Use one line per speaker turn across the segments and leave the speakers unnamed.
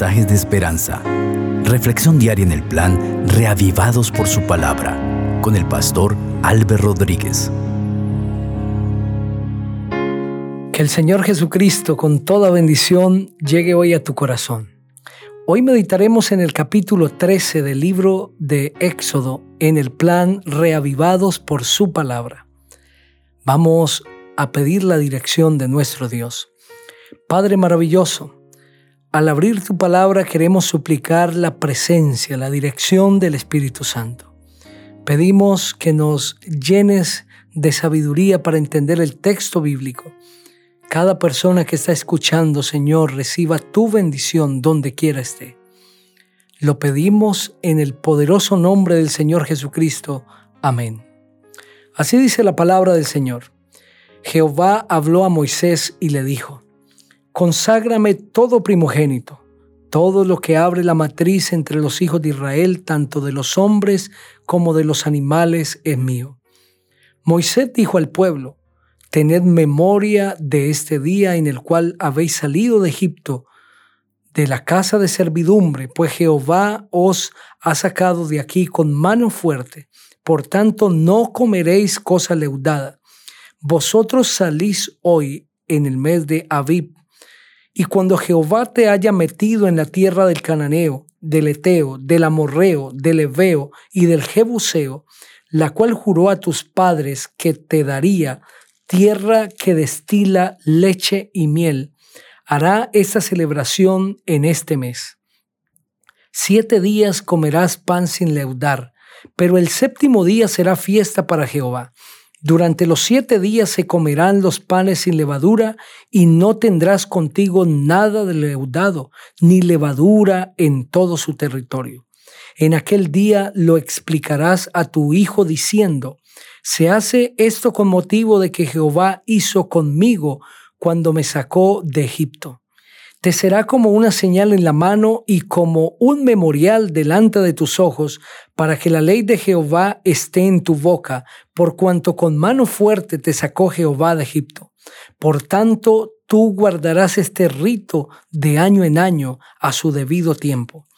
de esperanza. Reflexión diaria en el plan Reavivados por su palabra con el pastor Álvaro Rodríguez.
Que el Señor Jesucristo con toda bendición llegue hoy a tu corazón. Hoy meditaremos en el capítulo 13 del libro de Éxodo en el plan Reavivados por su palabra. Vamos a pedir la dirección de nuestro Dios. Padre maravilloso, al abrir tu palabra queremos suplicar la presencia, la dirección del Espíritu Santo. Pedimos que nos llenes de sabiduría para entender el texto bíblico. Cada persona que está escuchando, Señor, reciba tu bendición donde quiera esté. Lo pedimos en el poderoso nombre del Señor Jesucristo. Amén. Así dice la palabra del Señor. Jehová habló a Moisés y le dijo, Conságrame todo primogénito, todo lo que abre la matriz entre los hijos de Israel, tanto de los hombres como de los animales, es mío. Moisés dijo al pueblo, Tened memoria de este día en el cual habéis salido de Egipto, de la casa de servidumbre, pues Jehová os ha sacado de aquí con mano fuerte. Por tanto, no comeréis cosa leudada. Vosotros salís hoy en el mes de Abib, y cuando Jehová te haya metido en la tierra del cananeo, del eteo, del amorreo, del eveo y del jebuseo, la cual juró a tus padres que te daría, tierra que destila leche y miel, hará esta celebración en este mes. Siete días comerás pan sin leudar, pero el séptimo día será fiesta para Jehová durante los siete días se comerán los panes sin levadura y no tendrás contigo nada de leudado, ni levadura en todo su territorio. En aquel día lo explicarás a tu hijo diciendo, se hace esto con motivo de que Jehová hizo conmigo cuando me sacó de Egipto te será como una señal en la mano y como un memorial delante de tus ojos, para que la ley de Jehová esté en tu boca, por cuanto con mano fuerte te sacó Jehová de Egipto. Por tanto, tú guardarás este rito de año en año a su debido tiempo.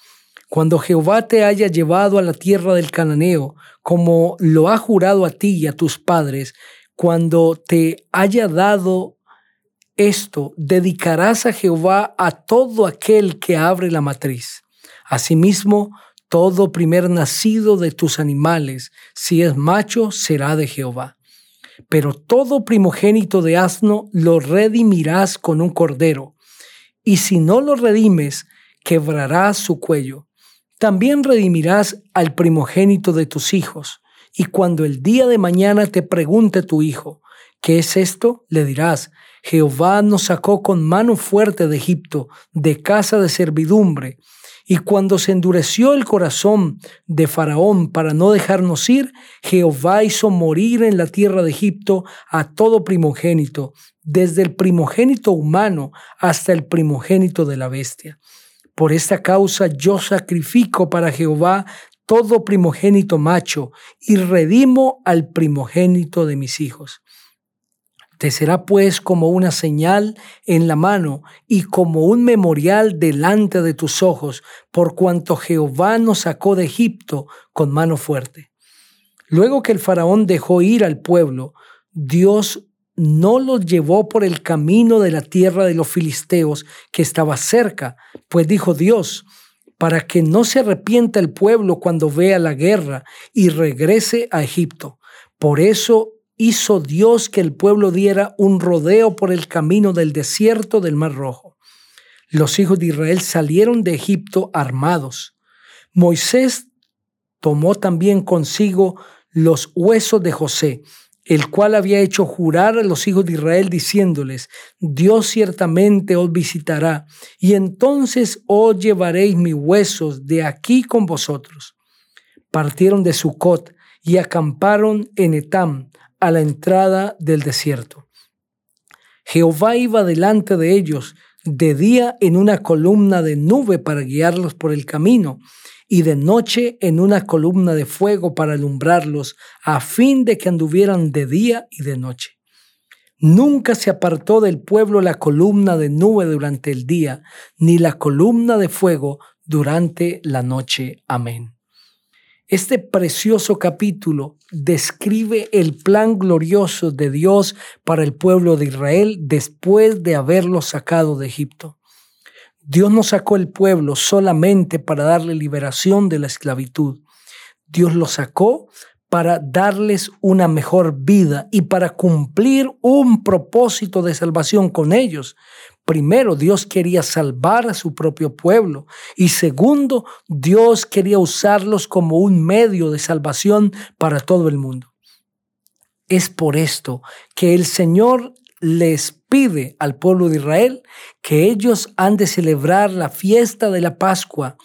Cuando Jehová te haya llevado a la tierra del cananeo, como lo ha jurado a ti y a tus padres, cuando te haya dado esto dedicarás a Jehová a todo aquel que abre la matriz. Asimismo, todo primer nacido de tus animales, si es macho, será de Jehová. Pero todo primogénito de asno lo redimirás con un cordero, y si no lo redimes, quebrarás su cuello. También redimirás al primogénito de tus hijos, y cuando el día de mañana te pregunte tu hijo, ¿qué es esto? Le dirás, Jehová nos sacó con mano fuerte de Egipto, de casa de servidumbre. Y cuando se endureció el corazón de Faraón para no dejarnos ir, Jehová hizo morir en la tierra de Egipto a todo primogénito, desde el primogénito humano hasta el primogénito de la bestia. Por esta causa yo sacrifico para Jehová todo primogénito macho y redimo al primogénito de mis hijos. Te será pues como una señal en la mano y como un memorial delante de tus ojos, por cuanto Jehová nos sacó de Egipto con mano fuerte. Luego que el faraón dejó ir al pueblo, Dios no los llevó por el camino de la tierra de los filisteos que estaba cerca, pues dijo Dios, para que no se arrepienta el pueblo cuando vea la guerra y regrese a Egipto. Por eso hizo Dios que el pueblo diera un rodeo por el camino del desierto del Mar Rojo. Los hijos de Israel salieron de Egipto armados. Moisés tomó también consigo los huesos de José, el cual había hecho jurar a los hijos de Israel diciéndoles, Dios ciertamente os visitará, y entonces os llevaréis mis huesos de aquí con vosotros. Partieron de Sucot y acamparon en Etam, a la entrada del desierto. Jehová iba delante de ellos de día en una columna de nube para guiarlos por el camino, y de noche en una columna de fuego para alumbrarlos, a fin de que anduvieran de día y de noche. Nunca se apartó del pueblo la columna de nube durante el día, ni la columna de fuego durante la noche. Amén. Este precioso capítulo describe el plan glorioso de Dios para el pueblo de Israel después de haberlo sacado de Egipto. Dios no sacó el pueblo solamente para darle liberación de la esclavitud. Dios lo sacó para darles una mejor vida y para cumplir un propósito de salvación con ellos. Primero, Dios quería salvar a su propio pueblo y segundo, Dios quería usarlos como un medio de salvación para todo el mundo. Es por esto que el Señor les pide al pueblo de Israel que ellos han de celebrar la fiesta de la Pascua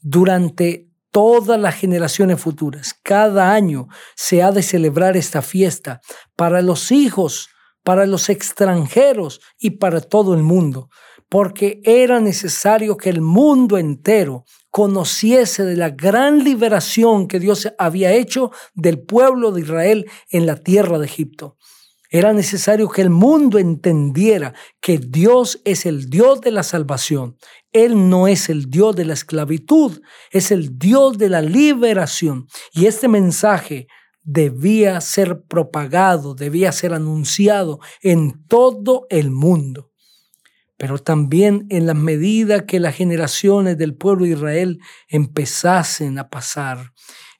durante todas las generaciones futuras. Cada año se ha de celebrar esta fiesta para los hijos, para los extranjeros y para todo el mundo, porque era necesario que el mundo entero conociese de la gran liberación que Dios había hecho del pueblo de Israel en la tierra de Egipto. Era necesario que el mundo entendiera que Dios es el Dios de la salvación. Él no es el Dios de la esclavitud, es el Dios de la liberación. Y este mensaje debía ser propagado, debía ser anunciado en todo el mundo. Pero también en la medida que las generaciones del pueblo de Israel empezasen a pasar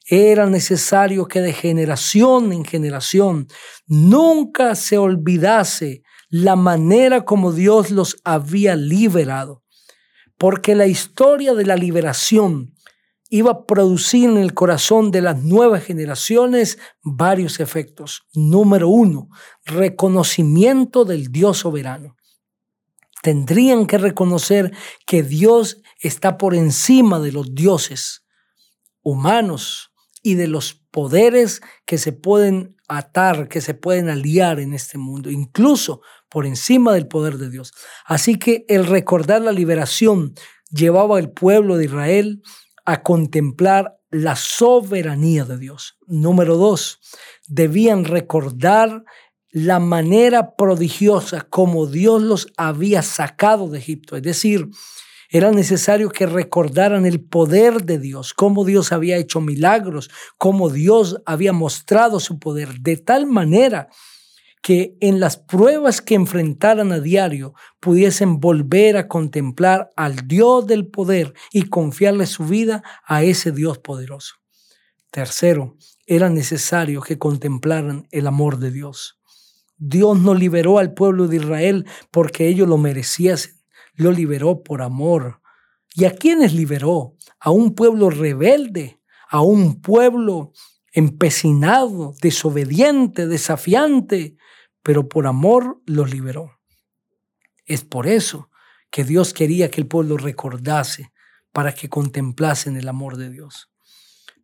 era necesario que de generación en generación nunca se olvidase la manera como Dios los había liberado, porque la historia de la liberación iba a producir en el corazón de las nuevas generaciones varios efectos. Número uno, reconocimiento del Dios soberano. Tendrían que reconocer que Dios está por encima de los dioses humanos, y de los poderes que se pueden atar, que se pueden aliar en este mundo, incluso por encima del poder de Dios. Así que el recordar la liberación llevaba al pueblo de Israel a contemplar la soberanía de Dios. Número dos, debían recordar la manera prodigiosa como Dios los había sacado de Egipto. Es decir, era necesario que recordaran el poder de Dios, cómo Dios había hecho milagros, cómo Dios había mostrado su poder, de tal manera que en las pruebas que enfrentaran a diario pudiesen volver a contemplar al Dios del poder y confiarle su vida a ese Dios poderoso. Tercero, era necesario que contemplaran el amor de Dios. Dios no liberó al pueblo de Israel porque ellos lo mereciesen lo liberó por amor. ¿Y a quiénes liberó? A un pueblo rebelde, a un pueblo empecinado, desobediente, desafiante, pero por amor los liberó. Es por eso que Dios quería que el pueblo recordase para que contemplasen el amor de Dios.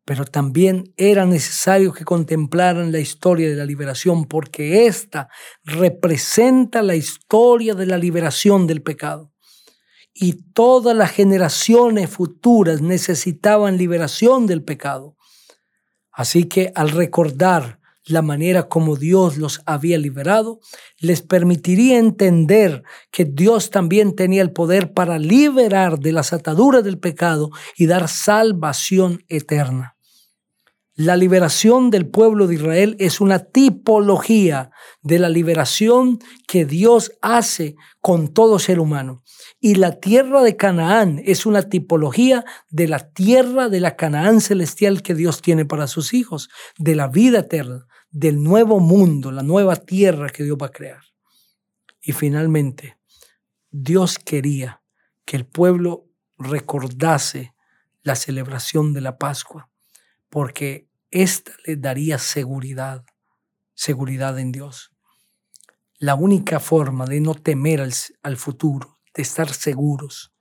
Pero también era necesario que contemplaran la historia de la liberación porque ésta representa la historia de la liberación del pecado y todas las generaciones futuras necesitaban liberación del pecado. Así que al recordar la manera como Dios los había liberado, les permitiría entender que Dios también tenía el poder para liberar de las ataduras del pecado y dar salvación eterna. La liberación del pueblo de Israel es una tipología de la liberación que Dios hace con todo ser humano. Y la tierra de Canaán es una tipología de la tierra de la Canaán celestial que Dios tiene para sus hijos, de la vida eterna, del nuevo mundo, la nueva tierra que Dios va a crear. Y finalmente, Dios quería que el pueblo recordase la celebración de la Pascua, porque esta les daría seguridad, seguridad en Dios. La única forma de no temer al, futuro, de estar seguros,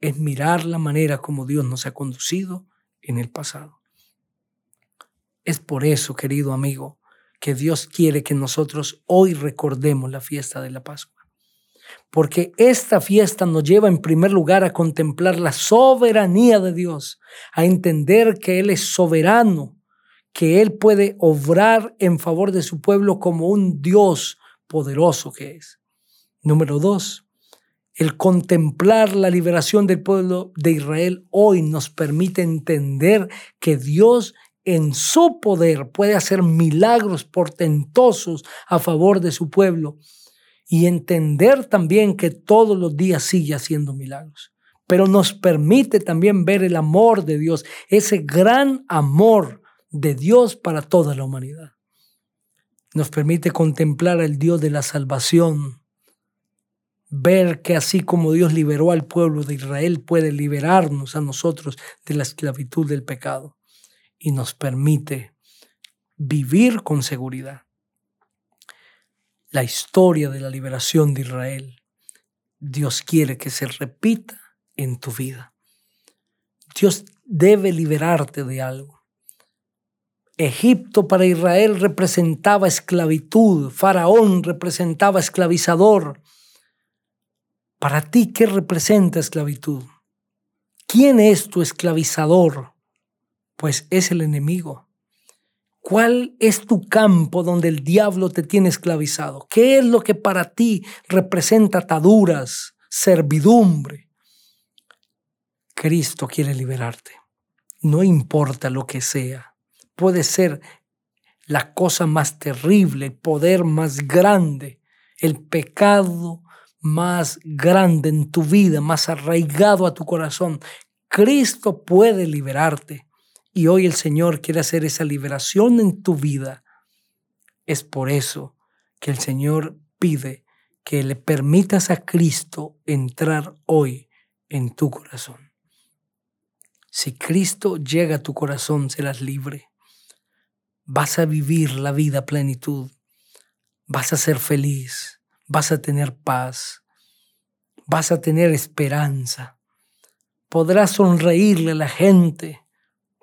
es mirar la manera como Dios nos ha conducido en el pasado. Es por eso, querido amigo, que Dios quiere que nosotros hoy recordemos la fiesta de la Pascua. Porque esta fiesta nos lleva en primer lugar a contemplar la soberanía de Dios, a entender que Él es soberano que Él puede obrar en favor de su pueblo como un Dios poderoso que es. Número dos, el contemplar la liberación del pueblo de Israel hoy nos permite entender que Dios en su poder puede hacer milagros portentosos a favor de su pueblo y entender también que todos los días sigue haciendo milagros. Pero nos permite también ver el amor de Dios, ese gran amor de Dios para toda la humanidad. Nos permite contemplar al Dios de la salvación, ver que así como Dios liberó al pueblo de Israel, puede liberarnos a nosotros de la esclavitud del pecado y nos permite vivir con seguridad la historia de la liberación de Israel, Dios quiere que se repita en tu vida. Dios debe liberarte de algo. Egipto para Israel representaba esclavitud, Faraón representaba esclavizador. Para ti, ¿qué representa esclavitud? ¿Quién es tu esclavizador? Pues es el enemigo. ¿Cuál es tu campo donde el diablo te tiene esclavizado? ¿Qué es lo que para ti representa ataduras, servidumbre? Cristo quiere liberarte. No importa lo que sea. Puede ser la cosa más terrible, el poder más grande, el pecado más grande en tu vida, más arraigado a tu corazón. Cristo puede liberarte. Y hoy el Señor quiere hacer esa liberación en tu vida. Es por eso que el Señor pide que le permitas a Cristo entrar hoy en tu corazón. Si Cristo llega a tu corazón, serás libre. Vas a vivir la vida plenitud. Vas a ser feliz. Vas a tener paz. Vas a tener esperanza. Podrás sonreírle a la gente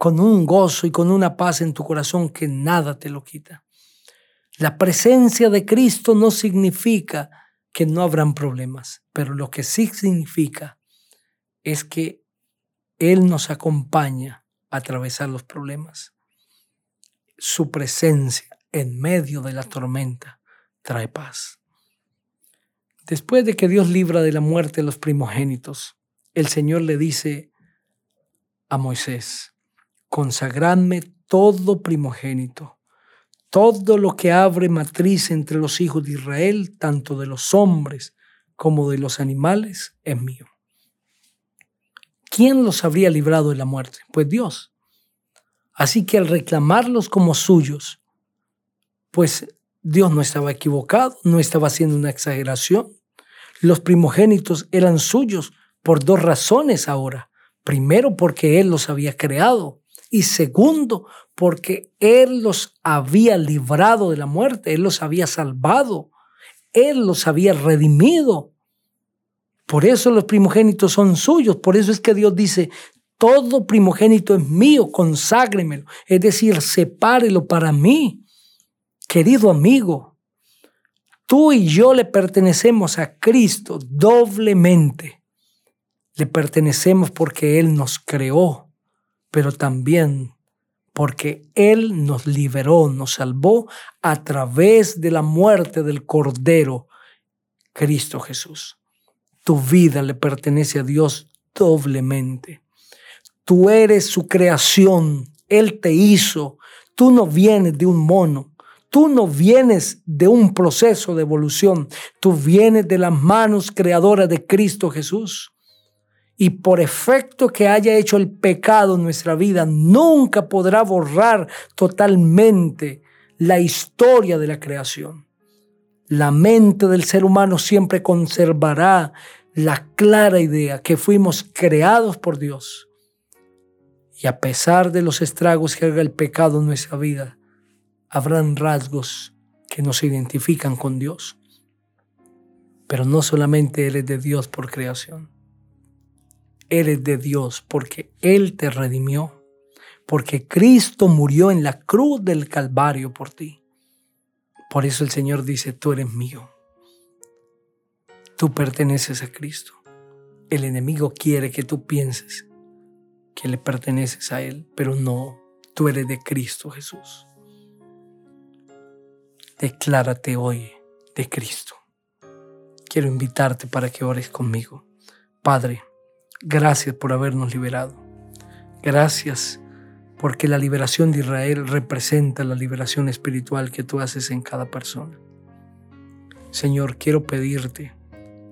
con un gozo y con una paz en tu corazón que nada te lo quita. La presencia de Cristo no significa que no habrán problemas, pero lo que sí significa es que Él nos acompaña a atravesar los problemas. Su presencia en medio de la tormenta trae paz. Después de que Dios libra de la muerte a los primogénitos, el Señor le dice a Moisés, consagradme todo primogénito, todo lo que abre matriz entre los hijos de Israel, tanto de los hombres como de los animales, es mío. ¿Quién los habría librado de la muerte? Pues Dios. Así que al reclamarlos como suyos, pues Dios no estaba equivocado, no estaba haciendo una exageración. Los primogénitos eran suyos por dos razones ahora. Primero, porque Él los había creado y segundo, porque Él los había librado de la muerte, Él los había salvado, Él los había redimido. Por eso los primogénitos son suyos, por eso es que Dios dice, todo primogénito es mío, conságremelo, es decir, sepárelo para mí. Querido amigo, tú y yo le pertenecemos a Cristo doblemente. Le pertenecemos porque Él nos creó pero también porque Él nos liberó, nos salvó a través de la muerte del Cordero, Cristo Jesús. Tu vida le pertenece a Dios doblemente. Tú eres su creación, Él te hizo. Tú no vienes de un mono, tú no vienes de un proceso de evolución, tú vienes de las manos creadoras de Cristo Jesús y por efecto que haya hecho el pecado en nuestra vida, nunca podrá borrar totalmente la historia de la creación. La mente del ser humano siempre conservará la clara idea que fuimos creados por Dios. Y a pesar de los estragos que haga el pecado en nuestra vida, habrán rasgos que nos identifican con Dios. Pero no solamente eres de Dios por creación eres de Dios porque Él te redimió, porque Cristo murió en la cruz del Calvario por ti. Por eso el Señor dice, tú eres mío. Tú perteneces a Cristo. El enemigo quiere que tú pienses que le perteneces a Él, pero no, tú eres de Cristo Jesús. Declárate hoy de Cristo. Quiero invitarte para que ores conmigo. Padre, gracias por habernos liberado. Gracias porque la liberación de Israel representa la liberación espiritual que tú haces en cada persona. Señor, quiero pedirte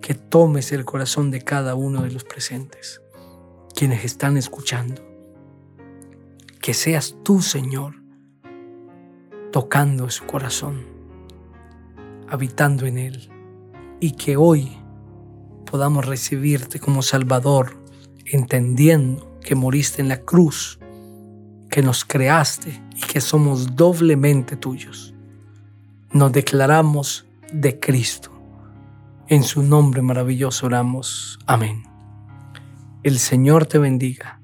que tomes el corazón de cada uno de los presentes, quienes están escuchando. Que seas tú, Señor, tocando su corazón, habitando en él, y que hoy podamos recibirte como Salvador, entendiendo que moriste en la cruz que nos creaste y que somos doblemente tuyos. Nos declaramos de Cristo. En su nombre maravilloso oramos. Amén. El Señor te bendiga